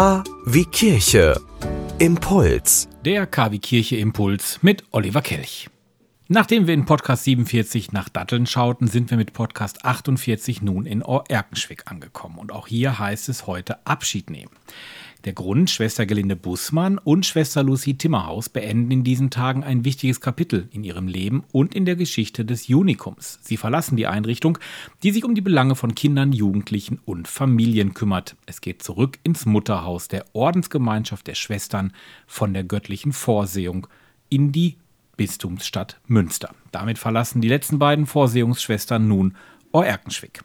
K wie Kirche. Impuls. Der KW Kirche Impuls mit Oliver Kelch. Nachdem wir in Podcast 47 nach Datteln schauten, sind wir mit Podcast 48 nun in Ohr-Erkenschwick angekommen. Und auch hier heißt es heute Abschied nehmen. Der Grund, Schwester Gelinde Bussmann und Schwester Lucy Timmerhaus beenden in diesen Tagen ein wichtiges Kapitel in ihrem Leben und in der Geschichte des Unikums. Sie verlassen die Einrichtung, die sich um die Belange von Kindern, Jugendlichen und Familien kümmert. Es geht zurück ins Mutterhaus der Ordensgemeinschaft der Schwestern von der göttlichen Vorsehung in die Bistumsstadt Münster. Damit verlassen die letzten beiden Vorsehungsschwestern nun Oerkenschwick.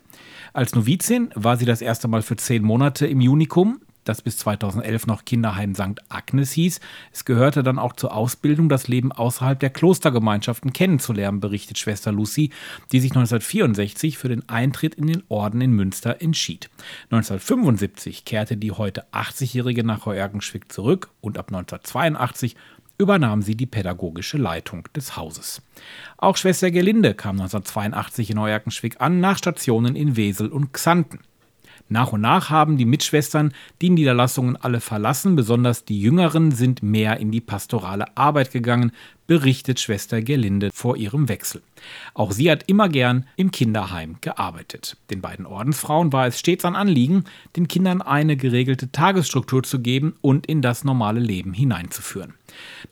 Als Novizin war sie das erste Mal für zehn Monate im Junikum das bis 2011 noch Kinderheim St. Agnes hieß. Es gehörte dann auch zur Ausbildung, das Leben außerhalb der Klostergemeinschaften kennenzulernen, berichtet Schwester Lucy, die sich 1964 für den Eintritt in den Orden in Münster entschied. 1975 kehrte die heute 80-Jährige nach Heuergenschwick zurück und ab 1982 übernahm sie die pädagogische Leitung des Hauses. Auch Schwester Gelinde kam 1982 in Heuerkenschwick an, nach Stationen in Wesel und Xanten. Nach und nach haben die Mitschwestern die Niederlassungen alle verlassen, besonders die Jüngeren sind mehr in die pastorale Arbeit gegangen, berichtet Schwester Gerlinde vor ihrem Wechsel. Auch sie hat immer gern im Kinderheim gearbeitet. Den beiden Ordensfrauen war es stets ein Anliegen, den Kindern eine geregelte Tagesstruktur zu geben und in das normale Leben hineinzuführen.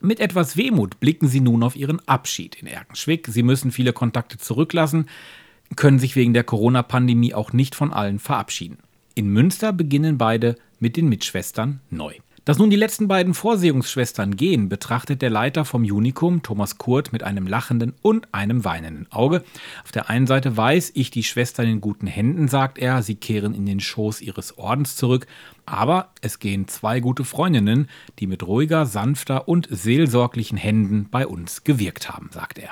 Mit etwas Wehmut blicken sie nun auf ihren Abschied in Erkenschwick. Sie müssen viele Kontakte zurücklassen können sich wegen der Corona-Pandemie auch nicht von allen verabschieden. In Münster beginnen beide mit den Mitschwestern neu. Dass nun die letzten beiden Vorsehungsschwestern gehen, betrachtet der Leiter vom Unikum, Thomas Kurt, mit einem lachenden und einem weinenden Auge. Auf der einen Seite weiß ich die Schwestern in guten Händen, sagt er, sie kehren in den Schoß ihres Ordens zurück, aber es gehen zwei gute Freundinnen, die mit ruhiger, sanfter und seelsorglichen Händen bei uns gewirkt haben, sagt er.